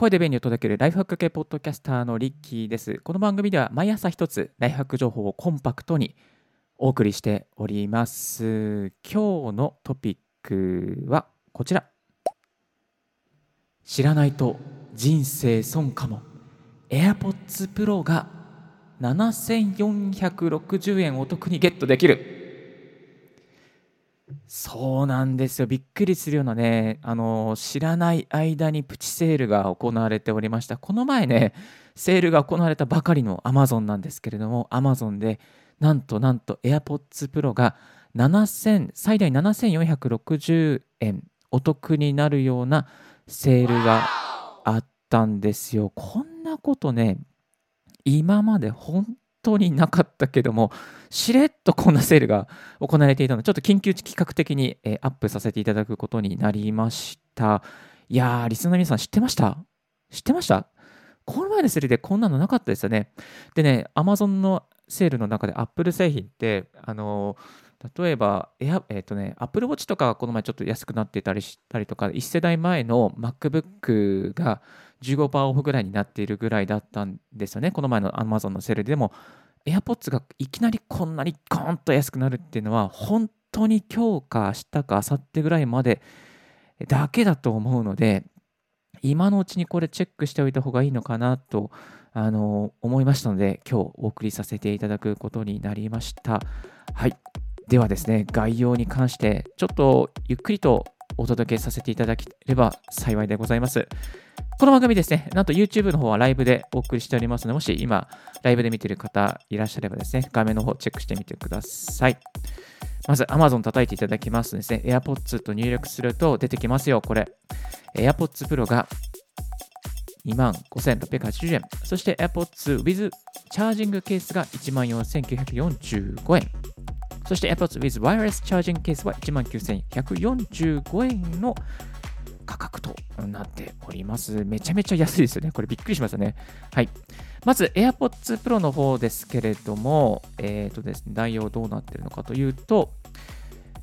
声で便利を届けるライフハック系ポッドキャスターのリッキーです。この番組では毎朝一つライフハック情報をコンパクトにお送りしております。今日のトピックはこちら。知らないと人生損かも。AirPods Pro が7460円お得にゲットできる。そうなんですよ。びっくりするようなね、あの、知らない間にプチセールが行われておりました。この前ね、セールが行われたばかりの Amazon なんですけれども、Amazon でなんとなんと AirPods Pro が7000最大7460円お得になるようなセールがあったんですよ。こんなことね、今まで本当になかったけども、しれっとこんなセールが行われていたので、ちょっと緊急企画的に、えアップさせていただくことになりました。いやー、リスナーの皆さん知ってました？知ってました？この前のセールでこんなのなかったですよね。でね、Amazon のセールの中で Apple 製品って、あの例えば、えっ、ー、とね、Apple Watch とかこの前ちょっと安くなってたりしたりとか、1世代前の MacBook が15%オフぐらいになっているぐらいだったんですよね。この前の Amazon のセールでも、AirPods がいきなりこんなにコーンと安くなるっていうのは、本当に今日か明日か明後日ぐらいまでだけだと思うので、今のうちにこれチェックしておいた方がいいのかなとあの思いましたので、今日お送りさせていただくことになりました。はい。ではですね、概要に関して、ちょっとゆっくりとお届けさせていただければ幸いでございます。この番組ですね、なんと YouTube の方はライブでお送りしておりますので、もし今、ライブで見ている方いらっしゃればですね、画面の方チェックしてみてください。まず Amazon 叩いていただきますとですね、AirPods と入力すると出てきますよ、これ。AirPods Pro が25,680円。そして AirPods with チャージングケースが14,945円。そして AirPods with Wireless チャージングケースは19,145円の価格となっております。めちゃめちゃ安いですよね。これびっくりしますよね。はい。まず AirPods Pro の方ですけれども、えっ、ー、とですね、内容どうなってるのかというと、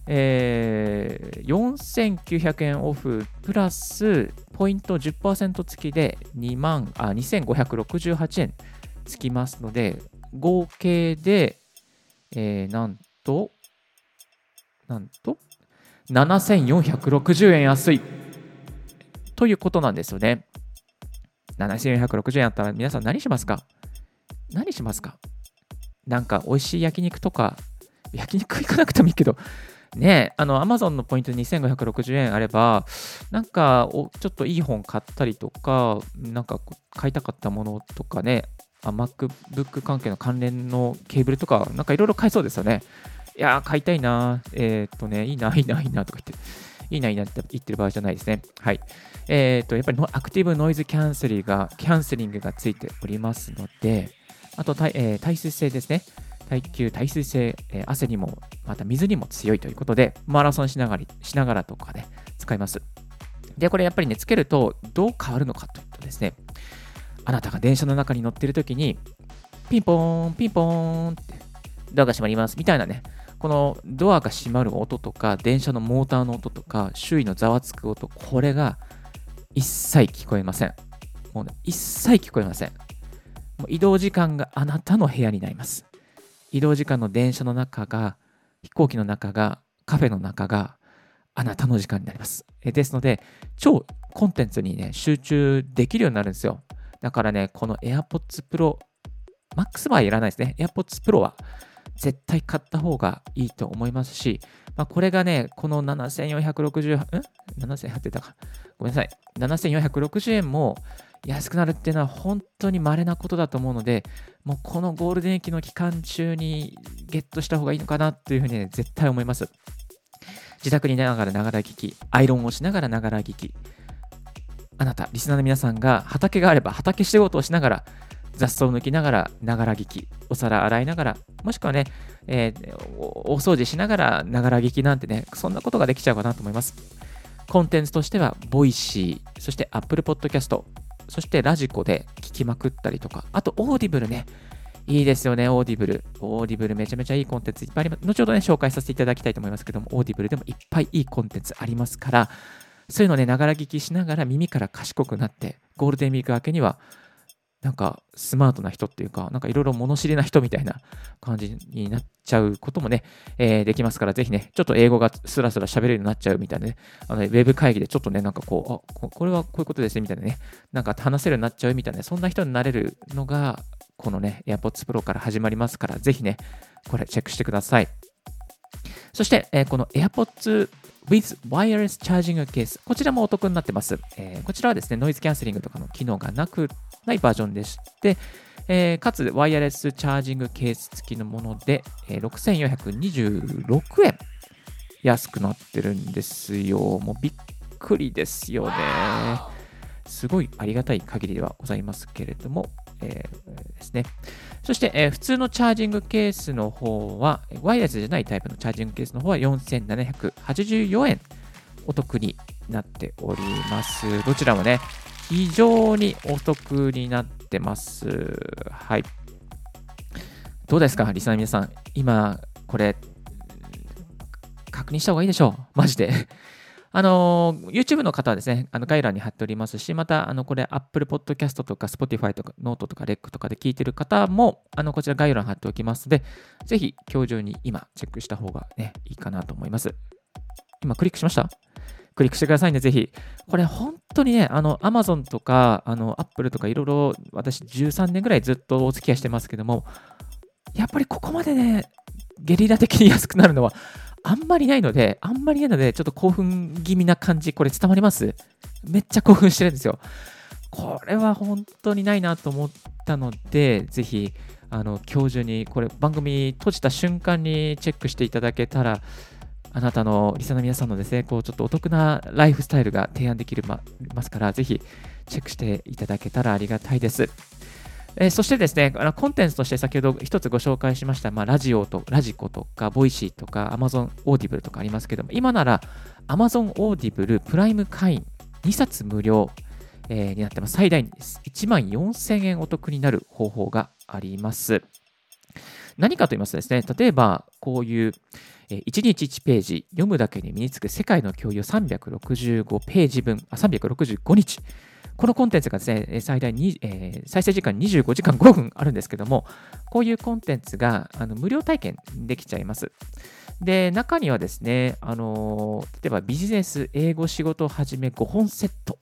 えー、4900円オフプラスポイント10%付きで2万あ2568円つきますので合計で、えー、なんとなんと？7460円安い。ということなんですよね。7460円あったら皆さん何しますか？何しますか？なんか美味しい焼肉とか焼肉行かなくてもいいけど。ねあの、アマゾンのポイント2560円あれば、なんかお、ちょっといい本買ったりとか、なんか買いたかったものとかね、MacBook 関係の関連のケーブルとか、なんかいろいろ買えそうですよね。いやー、買いたいなえー、っとね、いいな、いいな、いいなとか言って、いいな、いいなって言ってる場合じゃないですね。はい。えー、っと、やっぱりアクティブノイズキャンセリングが、キャンセリングがついておりますので、あと、えー、耐水性ですね。耐久、耐水性、えー、汗にも、また水にも強いということで、マラソンしながらしながらとかで、ね、使います。で、これやっぱりね、つけるとどう変わるのかというとですね、あなたが電車の中に乗ってるときに、ピンポーン、ピンポーンって、ドアが閉まりますみたいなね、このドアが閉まる音とか、電車のモーターの音とか、周囲のざわつく音、これが一切聞こえません。もうね、一切聞こえません。もう移動時間があなたの部屋になります。移動時間の電車の中が、飛行機の中が、カフェの中が、あなたの時間になります。ですので、超コンテンツにね、集中できるようになるんですよ。だからね、この AirPods Pro、Max はいらないですね。AirPods Pro は絶対買った方がいいと思いますし、まあ、これがね、この7460、ん ?7800 ったか。ごめんなさい。7460円も安くなるっていうのは本当に稀なことだと思うので、もうこのゴールデン期の期間中にゲットした方がいいのかなっていうふうに、ね、絶対思います。自宅にいながらながら聞き、アイロンをしながらながら聞き、あなた、リスナーの皆さんが畑があれば畑仕事をしながら、雑草を抜きながらながら聞き、お皿洗いながら、もしくはね、えー、お掃除しながらながら聞きなんてね、そんなことができちゃうかなと思います。コンテンツとしては、 Voicy、そして Apple Podcast、そして radiko で聞きまくったりとか、あと Audible ね。いいですよね、 Audible。Audible めちゃめちゃいいコンテンツいっぱいあります。後ほどね、紹介させていただきたいと思いますけども、 Audible でもいっぱいいいコンテンツありますから、そういうのね、ながら聞きしながら耳から賢くなって、ゴールデンウィーク明けには、なんかスマートな人っていうか、なんかいろいろ物知りな人みたいな感じになっちゃうこともね、えー、できますから、ぜひね、ちょっと英語がスラスラ喋れるようになっちゃうみたいなね、あの、ウェブ会議でちょっとね、なんかこう、あ、これはこういうことですね、みたいなね、なんか話せるようになっちゃうみたいな、そんな人になれるのが、このね、AirPods Pro から始まりますから、ぜひね、これチェックしてください。そして、えー、この AirPods with Wireless Charging Case、こちらもお得になってます。えー、こちらはですね、ノイズキャンセリングとかの機能がなくないバージョンでして、えー、かつ、ワイヤレスチャージングケース付きのもので、えー、6426円安くなってるんですよ。もうびっくりですよね。すごいありがたい限りではございますけれども、えー、ですね。そして、えー、普通のチャージングケースの方は、ワイヤレスじゃないタイプのチャージングケースの方は4784円お得になっております。どちらもね、非常にお得になってます。はい。どうですか、リスナーの皆さん。今、これ、確認した方がいいでしょう。マジで。あの、YouTube の方はですね、あの概要欄に貼っておりますし、また、あの、これ、Apple Podcast とか Spotify とか Note とか REC とかで聞いてる方も、あの、こちら概要欄貼っておきますので、ぜひ、今日中に今、チェックした方がね、いいかなと思います。今、クリックしました？クリックしてくださいね、ぜひ。これ本当にね、あの、Amazon とか、あの、Apple とかいろいろ私13年ぐらいずっとお付き合いしてますけども、やっぱりここまでね、ゲリラ的に安くなるのはあんまりないので、あんまりないので、ちょっと興奮気味な感じ、これ伝わります？めっちゃ興奮してるんですよ。これは本当にないなと思ったので、ぜひ、あの、今日中に、これ番組閉じた瞬間にチェックしていただけたら、あなたのリスナーの皆さんのですね、こうちょっとお得なライフスタイルが提案できるまますから、ぜひチェックしていただけたらありがたいです。えー、そしてですね、あのコンテンツとして先ほど一つご紹介しました、まあ、ラジオと、ラジコとか、ボイシーとか、Amazon オーディブルとかありますけども、今なら Amazon オーディブルプライム会員2冊無料、えー、になってます。最大1万4000円お得になる方法があります。何かと言いますとですね、例えばこういう1日1ページ読むだけに身につく世界の教養365ページ分、あ365日。このコンテンツがですね、最大に、えー、再生時間25時間5分あるんですけども、こういうコンテンツがあの無料体験できちゃいます。で、中にはですね、あの、例えばビジネス、英語、仕事をはじめ5本セット、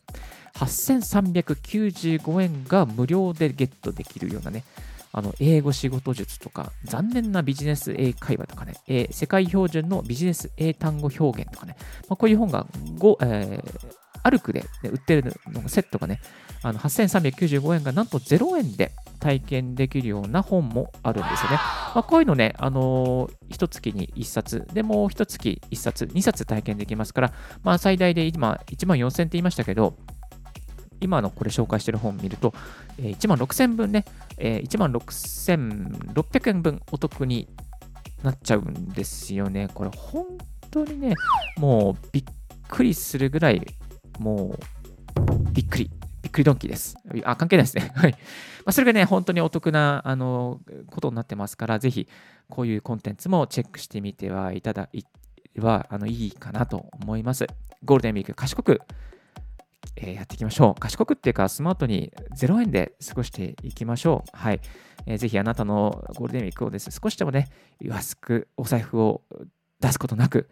8395円が無料でゲットできるようなね、あの英語仕事術とか、残念なビジネス英会話とかね、え、世界標準のビジネス英単語表現とかね、まあ、こういう本が5、えー、アルクで、ね、売ってるのセットがね、あの8395円がなんと0円で体験できるような本もあるんですよね。まあ、こういうのね、あのー、1月に1冊、でもう1月1冊、2冊体験できますから、まあ、最大で今1万4000って言いましたけど、今のこれ紹介してる本見ると、え1万6000分ね、え1万6600円分お得になっちゃうんですよね。これ本当にね、もうびっくりするぐらい、もうびっくり。びっくりドンキーです。あ、関係ないですね。はい。まあ、それがね、本当にお得な、あの、ことになってますから、ぜひ、こういうコンテンツもチェックしてみてはいただいは、あの、いいかなと思います。ゴールデンウィーク、賢くえー、やっていきましょう。賢くっていうか、スマートに0円で過ごしていきましょう。はい。えー、ぜひあなたのゴールデンウィークをですね、少しでもね、安くお財布を出すことなく、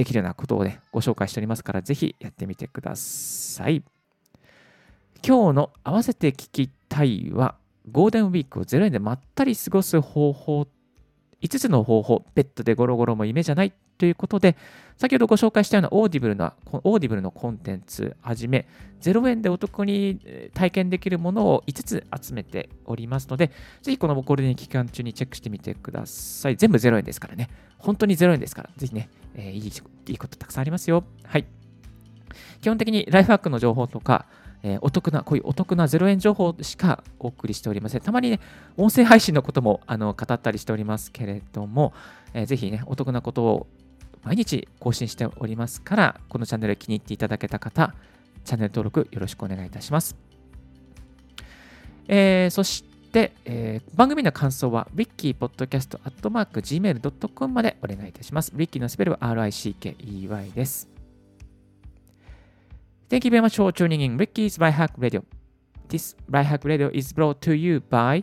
できるようなことをね、ご紹介しておりますから、ぜひやってみてください。今日の合わせて聞きたいは、ゴールデンウィークを0円でまったり過ごす方法、5つの方法、ベッドでゴロゴロも夢じゃないということで、先ほどご紹介したような Audible な、 Audible のコンテンツはじめ、0円でお得に体験できるものを5つ集めておりますので、ぜひこのゴールデン期間中にチェックしてみてください。全部0円ですからね。本当に0円ですから、ぜひね、えー、いいいいことたくさんありますよ。はい。基本的にライフハックの情報とか、えー、お得な、こういうお得な0円情報しかお送りしておりません。たまにね、音声配信のこともあの語ったりしておりますけれども、えー、ぜひね、お得なことを毎日更新しておりますから、このチャンネル気に入っていただけた方、チャンネル登録よろしくお願いいたします。えー、そして、えー、番組の感想は wikipodcast.gmail.com までお願いいたします。wiki のスペルは RICKEY です。Thank you very much for tuning in Ricky's Right Hack Radio. This Right Hack Radio is brought to you by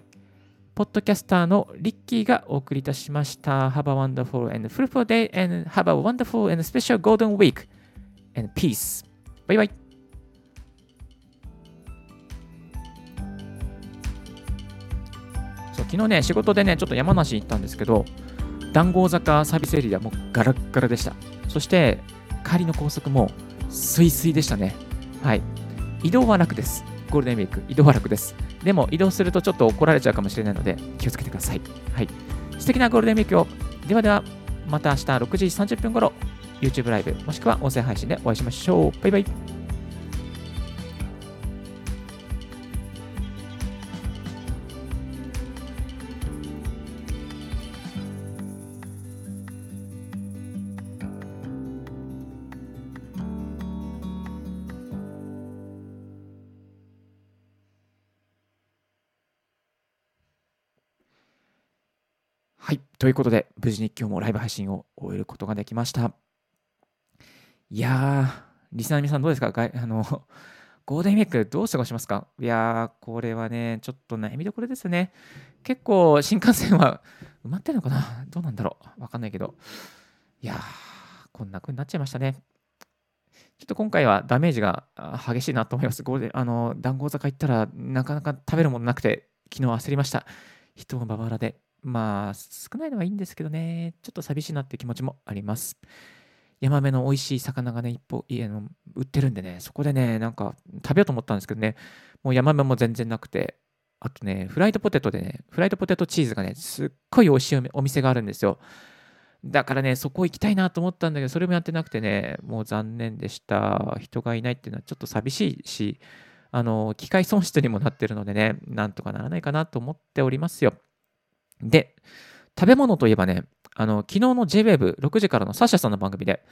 ポッドキャスターのリッキーがお送りいたしました。Have a wonderful and fruitful day and have a wonderful and special golden week and peace. バイバイ。そう昨日ね、仕事でね、ちょっと山梨行ったんですけど、談合坂サービスエリアもガラッガラでした。そして、帰りの高速もすいすいでしたね。はい。移動は楽です。ゴールデンウィーク、移動は楽です。でも移動するとちょっと怒られちゃうかもしれないので気をつけてください。はい。素敵なゴールデンウィークを。ではでは、また明日6時30分頃、YouTube ライブ、もしくは音声配信でお会いしましょう。バイバイ。はい。ということで、無事に今日もライブ配信を終えることができました。いやー、リスナーの皆さんどうですか？あの、ゴールデンウィークどう過ごしますか？いやー、これはね、ちょっと悩みどころですね。結構、新幹線は 埋まってるのかな？どうなんだろう？わかんないけど。いやー、こんな風になっちゃいましたね。ちょっと今回はダメージが激しいなと思います。ゴールデン、あの、談合坂行ったらなかなか食べるものなくて、昨日焦りました。人がババラで。まあ、少ないのはいいんですけどね、ちょっと寂しいなって気持ちもあります。ヤマメの美味しい魚がね、一歩家の売ってるんでね、そこでね、なんか食べようと思ったんですけどね、もうヤマメも全然なくて、あとね、フライドポテトでね、フライドポテトチーズがね、すっごい美味しいお店お店があるんですよ。だからね、そこ行きたいなと思ったんだけど、それもやってなくてね、もう残念でした。人がいないっていうのはちょっと寂しいし、あの、機会損失にもなってるのでね、なんとかならないかなと思っておりますよ。で、食べ物といえばね、あの、昨日の JWAVE6 時からのサッシャさんの番組で、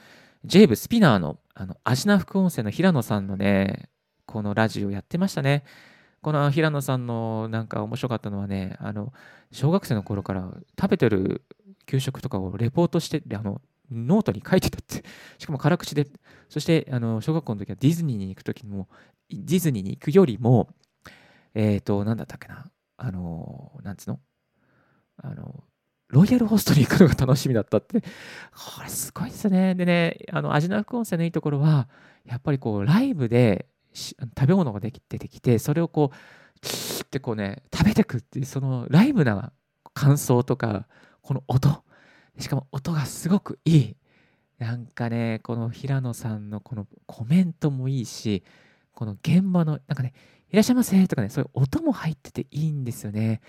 JWAVE スピナーの、あの、味な副音声の平野さんのね、このラジオやってましたね。この平野さんのなんか面白かったのはね、あの、小学生の頃から食べてる給食とかをレポートして、あの、ノートに書いてたって、しかも辛口で、そして、あの、小学校の時はディズニーに行く時も、ディズニーに行くよりも、えっ、ー、と、なんだったっけな、あの、なんつうの？あの、ロイヤルホストに行くのが楽しみだったって、これすごいですね。でね、あの、味の副音声のいいところは、やっぱりこう、ライブで食べ物ができ出てきて、それをこう、キーってこうね、食べてくっていう、そのライブな感想とか、この音、しかも音がすごくいい。なんかね、この平野さんのこのコメントもいいし、この現場の、なんかね、いらっしゃいませとかね、そういう音も入ってていいんですよね。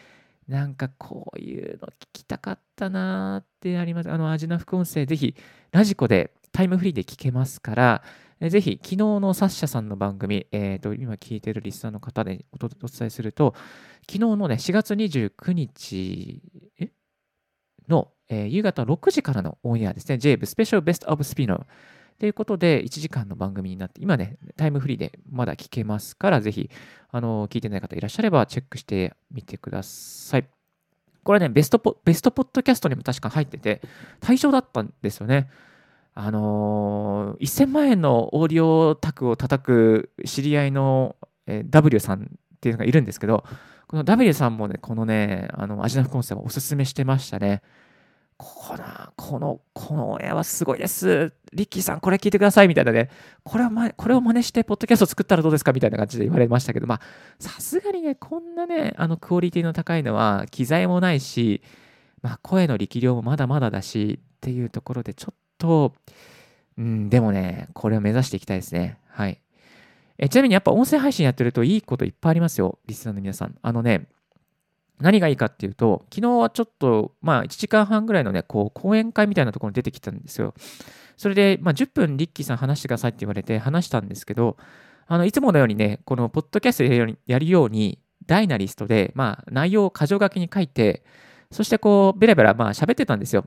なんかこういうの聞きたかったなーってあります。あの、味の副音声、ぜひ、ラジコでタイムフリーで聞けますから、ぜひ、昨日のサッシャさんの番組、え、ー、と、今聞いてるリスナーの方でお伝えすると、昨日のね、4月29日の、えー、夕方6時からのオンエアですね、JAVE スペシャルベストオブスピノということで、1時間の番組になって、今ね、タイムフリーでまだ聞けますから、ぜひ、あの、聞いてない方いらっしゃれば、チェックしてみてください。これね、ベストポ、ベストポッドキャストにも確か入ってて、対象だったんですよね。あのー、1000万円のオーディオタクを叩く知り合いの、えー、W さんっていうのがいるんですけど、この W さんもね、このね、あの、味の副音声をおすすめしてましたね。この、この、このオンエアはすごいです。リッキーさん、これ聞いてくださいみたいなね。これを、ま、これを真似して、ポッドキャスト作ったらどうですかみたいな感じで言われましたけど、まあ、さすがにね、こんなね、あの、クオリティの高いのは、機材もないし、まあ、声の力量もまだまだだし、っていうところで、ちょっと、うん、でもね、これを目指していきたいですね。はい。えちなみに、やっぱ音声配信やってるといいこといっぱいありますよ、リスナーの皆さん。あのね、何がいいかっていうと、昨日はちょっと、まあ、1時間半ぐらいのね、こう、講演会みたいなところに出てきたんですよ。それで、まあ、10分、リッキーさん話してくださいって言われて話したんですけど、あの、いつものようにね、この、ポッドキャストやるように、やるようにダイナリストで、まあ、内容を箇条書きに書いて、そしてこう、ベラベラ、まあ、喋ってたんですよ。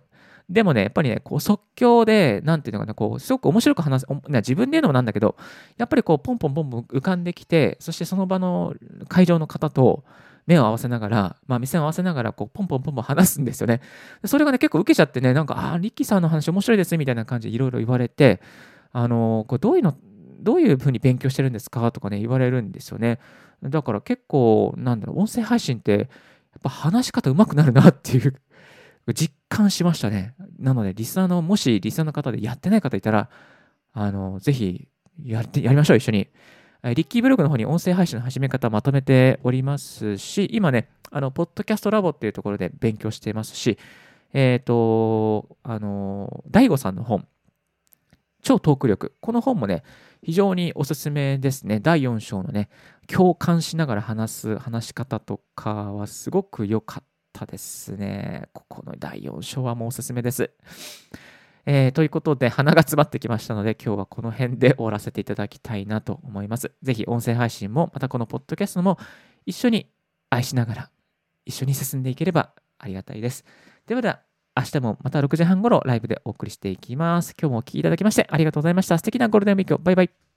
でもね、やっぱりね、こう即興で、なんていうのかな、こう、すごく面白く話す、自分で言うのもなんだけど、やっぱりこう、ポンポンポンポン浮かんできて、そしてその場の会場の方と、目を合わせながら、まあ、目線を合わせながら、こう、ポンポンポンポン話すんですよね。それがね、結構受けちゃってね、なんか、ああ、リッキーさんの話面白いですみたいな感じでいろいろ言われて、あの、これどういうの、どういうふうに勉強してるんですか？とかね、言われるんですよね。だから結構、なんだろう、音声配信って、やっぱ話し方上手くなるなっていう実感しましたね。なので、リスナーの、もしリスナーの方でやってない方いたら、あの、ぜひやってやりましょう、一緒に。リッキーブログの方に音声配信の始め方まとめておりますし、今ね、あの、ポッドキャストラボっていうところで勉強していますし、えっ、ー、と、あの、大悟さんの本、超トーク力。この本もね、非常におすすめですね。第4章のね、共感しながら話す話し方とかはすごく良かったですね。ここの第4章はもうおすすめです。えー、ということで、鼻が詰まってきましたので、今日はこの辺で終わらせていただきたいなと思います。ぜひ、音声配信も、またこのポッドキャストも一緒に愛しながら、一緒に進んでいければありがたいです。ではでは、明日もまた6時半ごろライブでお送りしていきます。今日もお聴きいただきましてありがとうございました。素敵なゴールデンウィークを。バイバイ。